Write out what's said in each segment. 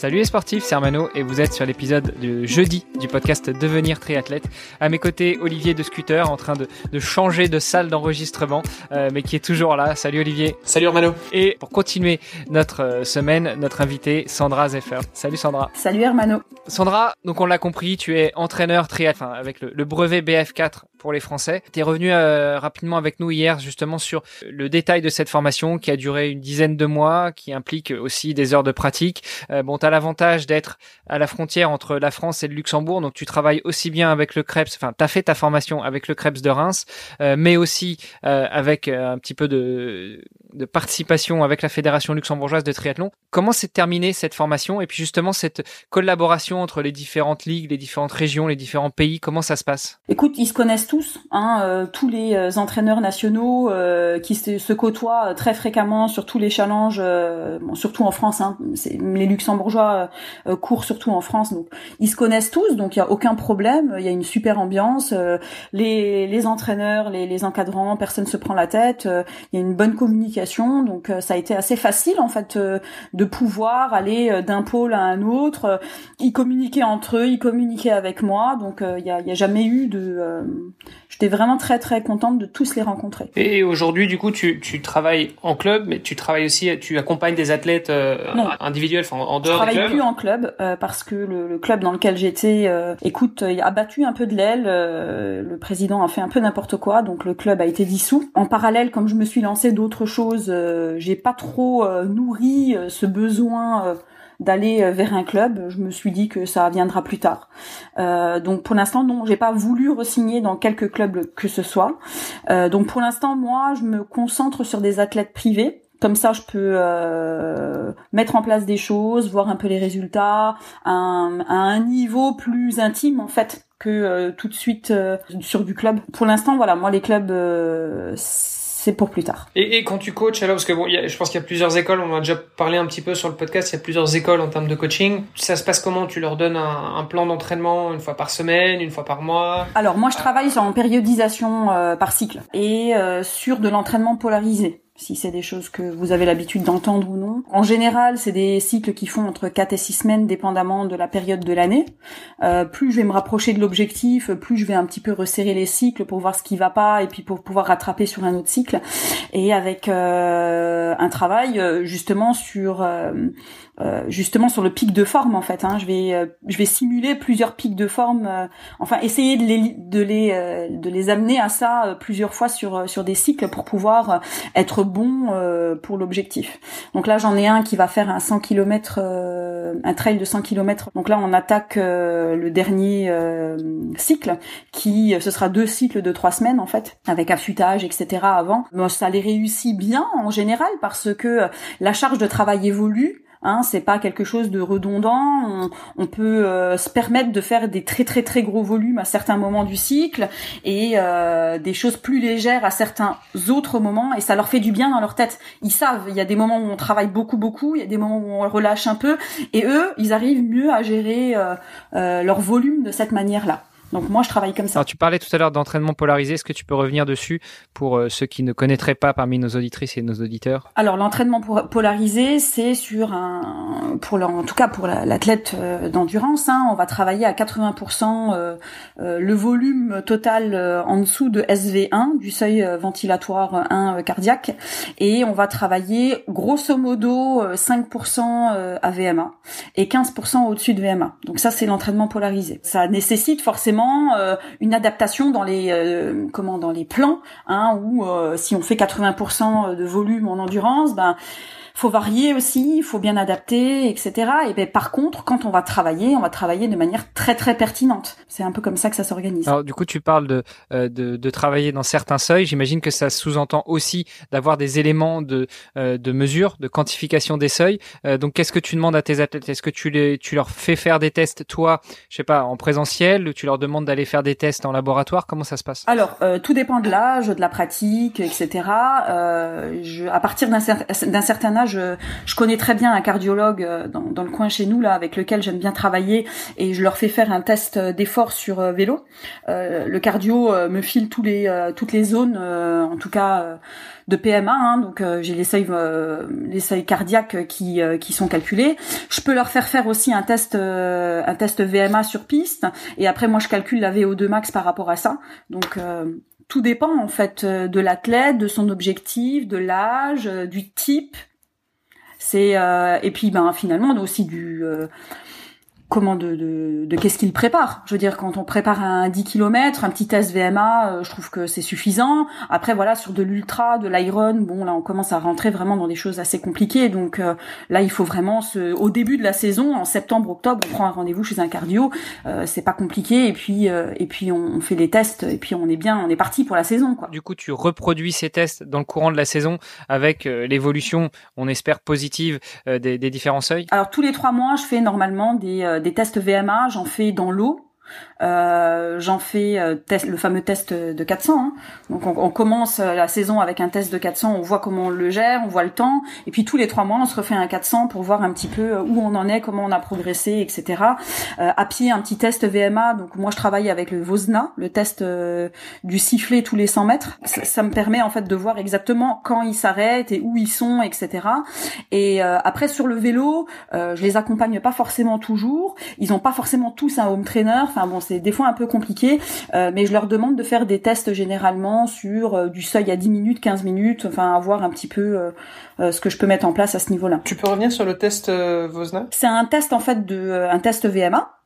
Salut les sportifs, c'est Armano et vous êtes sur l'épisode de jeudi du podcast Devenir triathlète. À mes côtés, Olivier de Scooter en train de, de changer de salle d'enregistrement, euh, mais qui est toujours là. Salut Olivier. Salut Armano. Et pour continuer notre euh, semaine, notre invitée Sandra Zeffer. Salut Sandra. Salut Hermano. Sandra, donc on l'a compris, tu es entraîneur triathlète, enfin, avec le, le, brevet BF4 pour les Français. Tu es revenu euh, rapidement avec nous hier justement sur le détail de cette formation qui a duré une dizaine de mois, qui implique aussi des heures de pratique. Euh, bon, l'avantage d'être à la frontière entre la France et le Luxembourg, donc tu travailles aussi bien avec le Krebs, enfin tu as fait ta formation avec le Krebs de Reims, euh, mais aussi euh, avec euh, un petit peu de, de, participation avec la Fédération luxembourgeoise de triathlon. Comment s'est terminée cette formation? Et puis justement cette collaboration entre les différentes ligues, les différentes régions, les différents pays, comment ça se passe? Écoute, ils se connaissent tous, hein, euh, tous les entraîneurs nationaux qui se, se, côtoient très fréquemment sur tous les challenges, bon, surtout en France, hein, les luxembourgeois euh, court surtout en France, donc ils se connaissent tous, donc il y a aucun problème. Il y a une super ambiance. Euh, les, les entraîneurs, les, les encadrants, personne se prend la tête. Euh, il y a une bonne communication, donc ça a été assez facile en fait de pouvoir aller d'un pôle à un autre. Ils communiquaient entre eux, ils communiquaient avec moi, donc il y a, a jamais eu de j'étais vraiment très très contente de tous les rencontrer. Et aujourd'hui, du coup, tu, tu travailles en club, mais tu travailles aussi, tu accompagnes des athlètes euh, individuels, enfin en dehors du club. Je travaille plus en club euh, parce que le, le, club dans lequel j'étais, euh, écoute, il a battu un peu de l'aile. Euh, le président a fait un peu n'importe quoi, donc le club a été dissous. En parallèle, comme je me suis lancée d'autres choses, j'ai pas trop nourri ce besoin d'aller euh, vers un club. Je me suis dit que ça viendra plus tard. Euh, donc pour l'instant, non, j'ai pas voulu resigner dans quelque club que ce soit. Euh, donc pour l'instant, moi, je me concentre sur des athlètes privés. Comme ça, je peux mettre en place des choses, voir un peu les résultats à un, niveau plus intime en fait que tout de suite sur du club. Pour l'instant, voilà, moi les clubs c'est pour plus tard. Et, et, quand tu coaches alors, parce que bon, y a, je pense qu'il y a plusieurs écoles, on en a déjà parlé un petit peu sur le podcast, il y a plusieurs écoles en termes de coaching. Ça se passe comment? Tu leur donnes un, un plan d'entraînement une fois par semaine, une fois par mois? Alors moi je travaille sur une périodisation euh, par cycle et euh, sur de l'entraînement polarisé si c'est des choses que vous avez l'habitude d'entendre ou non. En général, c'est des cycles qui font entre 4 et 6 semaines, dépendamment de la période de l'année. Euh, plus je vais me rapprocher de l'objectif, plus je vais un petit peu resserrer les cycles pour voir ce qui va pas et puis pour pouvoir rattraper sur un autre cycle. Et avec euh, un travail euh, justement sur euh, euh, justement sur le pic de forme en fait. Hein. Je vais je vais simuler plusieurs pics de forme, enfin essayer de les de les de les amener à ça plusieurs fois sur sur des cycles pour pouvoir être bon euh, pour l'objectif. Donc là, j'en ai un qui va faire un 100 km, euh, un trail de 100 km. Donc là, on attaque euh, le dernier cycle, qui ce sera deux cycles de trois semaines en fait, avec affûtage, etc. Avant. ça les réussit bien en général parce que la charge de travail évolue. Hein, c'est pas quelque chose de redondant. On, peut euh, se permettre de faire des très très très gros volumes à certains moments du cycle et euh, des choses plus légères à certains autres moments et ça leur fait du bien dans leur tête. Ils savent, il y a des moments où on travaille beaucoup beaucoup, il y a des moments où on relâche un peu et eux, ils arrivent mieux à gérer euh, leur volume de cette manière-là. Donc moi, je travaille comme ça. Alors, tu parlais tout à l'heure d'entraînement polarisé. Est-ce que tu peux revenir dessus pour euh, ceux qui ne connaîtraient pas parmi nos auditrices et nos auditeurs? Alors, l'entraînement polarisé, c'est sur un, pour en tout cas pour l'athlète euh, d'endurance, hein, on va travailler à 80% euh, le volume total en dessous de SV1, du seuil ventilatoire 1 cardiaque, et on va travailler grosso modo 5% à VMA et 15% au-dessus de VMA. Donc ça, c'est l'entraînement polarisé. Ça nécessite forcément euh, une adaptation dans les euh, comment dans les plans, hein, où euh, si on fait 80% de volume en endurance, ben faut varier aussi, il faut bien adapter, etc. Et ben par contre, quand on va travailler, on va travailler de manière très très pertinente. C'est un peu comme ça que ça s'organise. Alors du coup, tu parles de, de, de travailler dans certains seuils. J'imagine que ça sous-entend aussi d'avoir des éléments de de mesure, de quantification des seuils. donc qu'est-ce que tu demandes à tes athlètes? Est-ce que tu les tu leur fais faire des tests toi, je sais pas, en présentiel, ou tu leur demandes demande d'aller faire des tests en laboratoire? Comment ça se passe? Alors, euh, tout dépend de l'âge, de la pratique, etc. Euh, je, à partir d'un certain âge, je, connais très bien un cardiologue euh, dans, dans, le coin chez nous là, avec lequel j'aime bien travailler, et je leur fais faire un test d'effort sur vélo. le cardio me file tous les toutes les zones, en tout cas de PMA, hein, donc euh, j'ai les seuils, euh, les cardiaques qui, euh, qui sont calculés. Je peux leur faire faire aussi un test, un test VMA sur piste, et après moi je calcule la VO2 max par rapport à ça. Donc tout dépend en fait de l'athlète, de son objectif, de l'âge, du type. C'est et puis ben finalement aussi du comment de, de, de qu'est-ce qu'il prépare. Je veux dire, quand on prépare un 10 km, un petit test VMA, euh, je trouve que c'est suffisant. Après, voilà, sur de l'ultra, de l'iron, bon, là, on commence à rentrer vraiment dans des choses assez compliquées. Donc euh, là, il faut vraiment, se, au début de la saison, en septembre, octobre, on prend un rendez-vous chez un cardio. Euh, c'est pas compliqué. Et puis, et puis, on, fait les tests. Et puis, on est bien, on est parti pour la saison. Quoi. Du coup, tu reproduis ces tests dans le courant de la saison avec l'évolution, on espère positive, des, des différents seuils? Alors tous les trois mois, je fais normalement des des tests VMA, j'en fais dans l'eau euh, j'en fais euh, test, le fameux test de 400. Hein. Donc on, on, commence euh, la saison avec un test de 400, on voit comment on le gère, on voit le temps, et puis tous les trois mois on se refait un 400 pour voir un petit peu où on en est, comment on a progressé, etc. Euh, à pied un petit test VMA. Donc moi je travaille avec le Vosna, le test du sifflet tous les 100 mètres. Ça, ça, me permet en fait de voir exactement quand ils s'arrêtent et où ils sont, etc. Et après sur le vélo, je les accompagne pas forcément toujours. Ils ont pas forcément tous un home trainer. Enfin bon c'est des fois un peu compliqué, euh, mais je leur demande de faire des tests généralement sur euh, du seuil à 10 minutes, 15 minutes, enfin avoir un petit peu euh, ce que je peux mettre en place à ce niveau-là. Tu peux revenir sur le test Vosna? C'est un test en fait de un test VMA.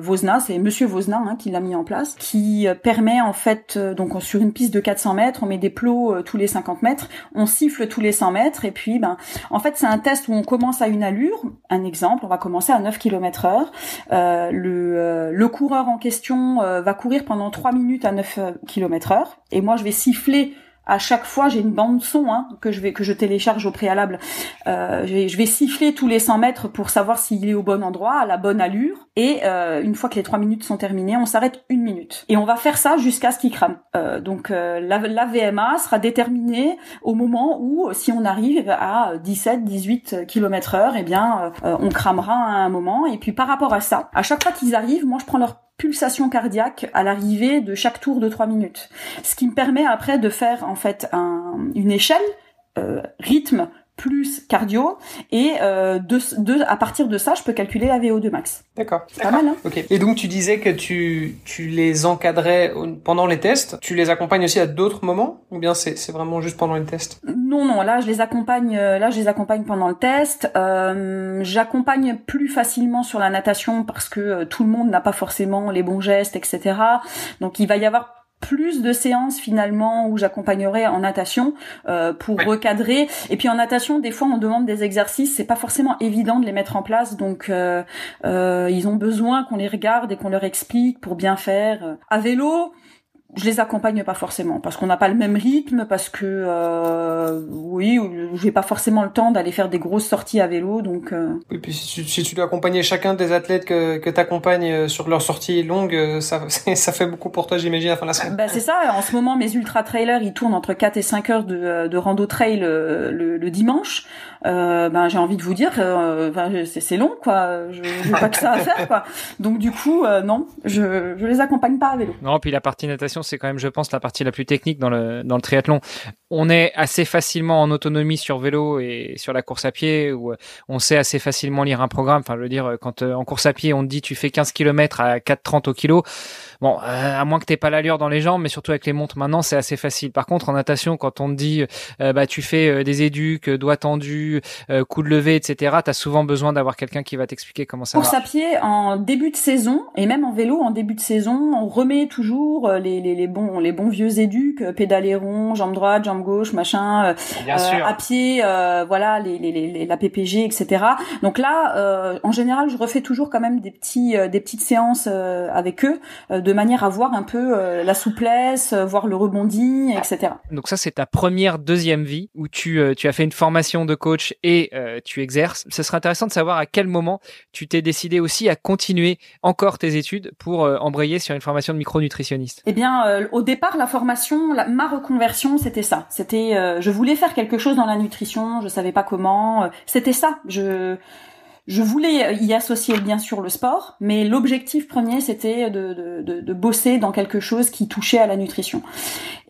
Vosna, c'est Monsieur Vosna hein, qui l'a mis en place, qui permet en fait donc sur une piste de 400 mètres, on met des plots tous les 50 mètres, on siffle tous les 100 mètres et puis ben en fait c'est un test où on commence à une allure. Un exemple, on va commencer à 9 km heure. le le coureur en question euh, va courir pendant 3 minutes à 9 euh, km heure, et moi je vais siffler à chaque fois, j'ai une bande son hein, que je vais que je télécharge au préalable. Euh, je, vais, je, vais, siffler tous les 100 mètres pour savoir s'il est au bon endroit, à la bonne allure. Et euh, une fois que les 3 minutes sont terminées, on s'arrête une minute. Et on va faire ça jusqu'à ce qu'il crame. Euh, donc la, la, VMA sera déterminée au moment où, si on arrive à 17-18 km heure, eh bien, on cramera à un moment. Et puis par rapport à ça, à chaque fois qu'ils arrivent, moi je prends leur pulsation cardiaque à l'arrivée de chaque tour de 3 minutes. Ce qui me permet après de faire en fait un, une échelle euh, rythme plus cardio et euh, de, de, à partir de ça je peux calculer la VO2 max. D'accord. C'est pas mal hein Ok. Et donc tu disais que tu tu les encadrais pendant les tests. Tu les accompagnes aussi à d'autres moments ou bien c'est c'est vraiment juste pendant les tests? Non non là je les accompagne euh, là je les accompagne pendant le test. Euh, J'accompagne plus facilement sur la natation parce que euh, tout le monde n'a pas forcément les bons gestes etc. Donc il va y avoir plus de séances finalement où j'accompagnerai en natation euh, pour recadrer. Et puis en natation des fois on demande des exercices. C'est pas forcément évident de les mettre en place. Donc euh, euh, ils ont besoin qu'on les regarde et qu'on leur explique pour bien faire. À vélo je les accompagne pas forcément parce qu'on n'a pas le même rythme parce que euh, oui j'ai pas forcément le temps d'aller faire des grosses sorties à vélo donc euh... et puis si tu, si tu dois accompagner chacun des athlètes que que t'accompagnes euh, sur leurs sorties longues euh, ça ça fait beaucoup pour toi j'imagine à la fin de la semaine. Bah c'est ça en ce moment mes ultra trailers ils tournent entre 4 et 5 heures de, de rando trail le, le, dimanche. Euh, ben j'ai envie de vous dire euh, c'est long quoi. Je j'ai pas que ça à faire quoi. Donc du coup non je je les accompagne pas à vélo. Non puis la partie natation c'est quand même, je pense, la partie la plus technique dans le, dans le triathlon. On est assez facilement en autonomie sur vélo et sur la course à pied, où on sait assez facilement lire un programme. Enfin, je veux dire, quand euh, en course à pied, on te dit tu fais 15 km à 4,30 au kilo, Bon, euh, à moins que t'aies pas l'allure dans les jambes, mais surtout avec les montres maintenant, c'est assez facile. Par contre, en natation, quand on te dit, euh, bah tu fais euh, des éduques, doigts tendus, coups de levée, etc., t'as souvent besoin d'avoir quelqu'un qui va t'expliquer comment ça Course à pied en début de saison et même en vélo en début de saison, on remet toujours les, les, les bons les bons vieux éduques, pédaler rond, jambe droite, jambe gauche, machin, à pied, voilà, les, les, les, la PPG, etc. Donc là, en général, je refais toujours quand même des petits, des petites séances avec eux, de manière à voir un peu la souplesse, voir le rebondi, etc. Donc ça, c'est ta première deuxième vie où tu, tu as fait une formation de coach et tu exerces. Ce serait intéressant de savoir à quel moment tu t'es décidé aussi à continuer encore tes études pour embrayer sur une formation de micronutritionniste. Eh bien, au départ, la formation, ma reconversion, c'était ça. C'était, euh, je voulais faire quelque chose dans la nutrition, je savais pas comment. Euh, c'était ça. Je je voulais y associer bien sûr le sport, mais l'objectif premier c'était de, bosser dans quelque chose qui touchait à la nutrition.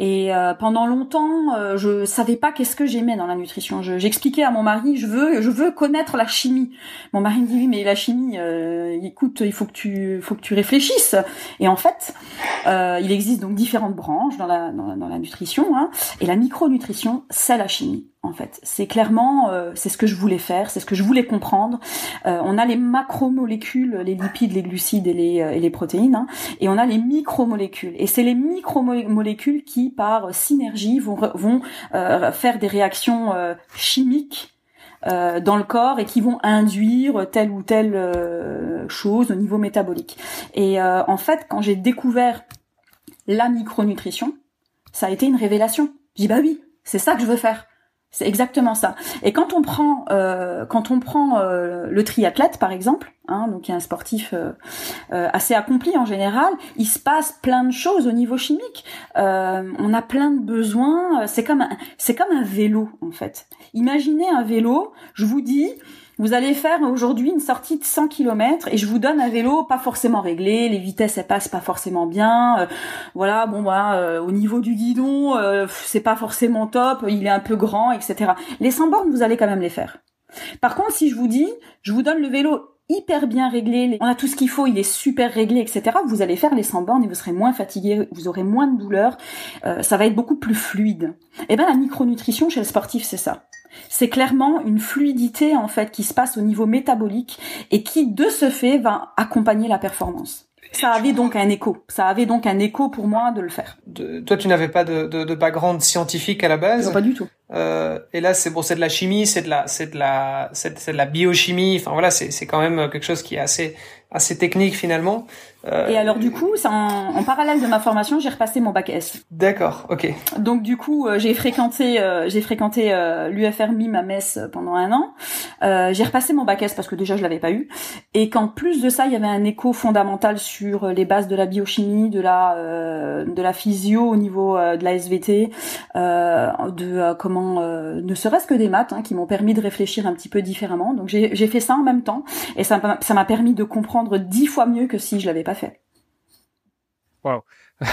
Et euh, pendant longtemps, euh, je savais pas qu'est-ce que j'aimais dans la nutrition. J'expliquais à mon mari, je veux, je veux connaître la chimie. Mon mari me dit oui, mais la chimie, euh, écoute, il faut que tu, faut que tu réfléchisses. Et en fait, euh, il existe donc différentes branches dans la, la nutrition, hein, et la micronutrition, c'est la chimie en fait. C'est clairement, euh, c'est ce que je voulais faire, c'est ce que je voulais comprendre. Euh, on a les macromolécules, les lipides, les glucides et les, euh, protéines, hein, et on a les micromolécules. Et c'est les micromolécules qui, par synergie, vont, vont faire des réactions chimiques dans le corps et qui vont induire telle ou telle chose au niveau métabolique. Et en fait, quand j'ai découvert la micronutrition, ça a été une révélation. J'ai dit bah oui, c'est ça que je veux faire. C'est exactement ça. Et quand on prend, euh, quand on prend euh, le triathlète par exemple, hein, donc y a un sportif euh, euh, assez accompli en général, il se passe plein de choses au niveau chimique. on a plein de besoins. C'est comme c'est comme un vélo en fait. Imaginez un vélo. Je vous dis, vous allez faire aujourd'hui une sortie de 100 km et je vous donne un vélo pas forcément réglé, les vitesses elles passent pas forcément bien. Euh, voilà, bon voilà, euh, au niveau du guidon, euh, c'est pas forcément top, il est un peu grand, etc. Les 100 bornes, vous allez quand même les faire. Par contre, si je vous dis, je vous donne le vélo hyper bien réglé, on a tout ce qu'il faut, il est super réglé, etc. Vous allez faire les 100 bornes et vous serez moins fatigué, vous aurez moins de douleur, ça va être beaucoup plus fluide. Et eh ben la micronutrition chez le sportif, c'est ça. C'est clairement une fluidité en fait qui se passe au niveau métabolique et qui de ce fait va accompagner la performance. Ça avait donc un écho. Ça avait donc un écho pour moi de le faire. toi, tu n'avais pas de, de, de, background scientifique à la base. Non, pas du tout. Euh, et là, c'est bon, c'est de la chimie, c'est de la, c'est de la, c'est de la biochimie. Enfin voilà, c'est c'est quand même quelque chose qui est assez assez technique finalement. Euh... Et alors du coup, en, en, parallèle de ma formation, j'ai repassé mon bac S. D'accord, ok. Donc du coup, euh, j'ai fréquenté, euh, j'ai fréquenté euh, l'UFR MIM à Metz pendant un an. j'ai repassé mon bac S parce que déjà je l'avais pas eu, et qu'en plus de ça, il y avait un écho fondamental sur les bases de la biochimie, de la de la physio au niveau de la SVT, de comment, ne serait-ce que des maths, hein, qui m'ont permis de réfléchir un petit peu différemment. Donc j'ai fait ça en même temps, et ça m'a permis de comprendre dix fois mieux que si je l'avais pas fait. Wow.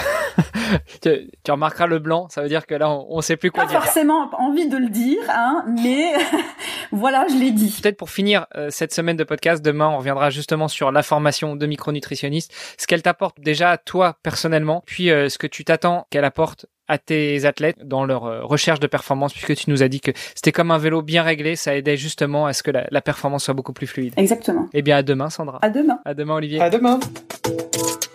tu, remarqueras le blanc, ça veut dire que là, on, ne sait plus quoi pas dire. forcément envie de le dire, hein, mais voilà, je l'ai dit. Peut-être pour finir euh, cette semaine de podcast, demain, on reviendra justement sur la formation de micronutritionniste, ce qu'elle t'apporte déjà à toi personnellement, puis euh, ce que tu t'attends qu'elle apporte à tes athlètes dans leur euh, recherche de performance, puisque tu nous as dit que c'était comme un vélo bien réglé, ça aidait justement à ce que la, la performance soit beaucoup plus fluide. Exactement. Eh bien, à demain, Sandra. À demain. À demain, Olivier. À demain.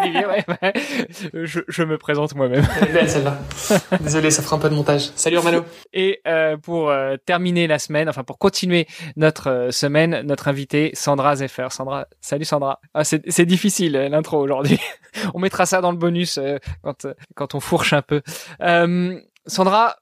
Salut Olivier, ouais, Je, je, me présente moi-même. Elle est belle celle-là. Désolé, ça fera un peu de montage. Salut Romano. Et euh, pour euh, terminer la semaine, enfin pour continuer notre euh, semaine, notre invité Sandra Zeffer. Sandra, salut Sandra. Ah, c'est difficile l'intro aujourd'hui. on mettra ça dans le bonus quand quand on fourche un peu. Sandra,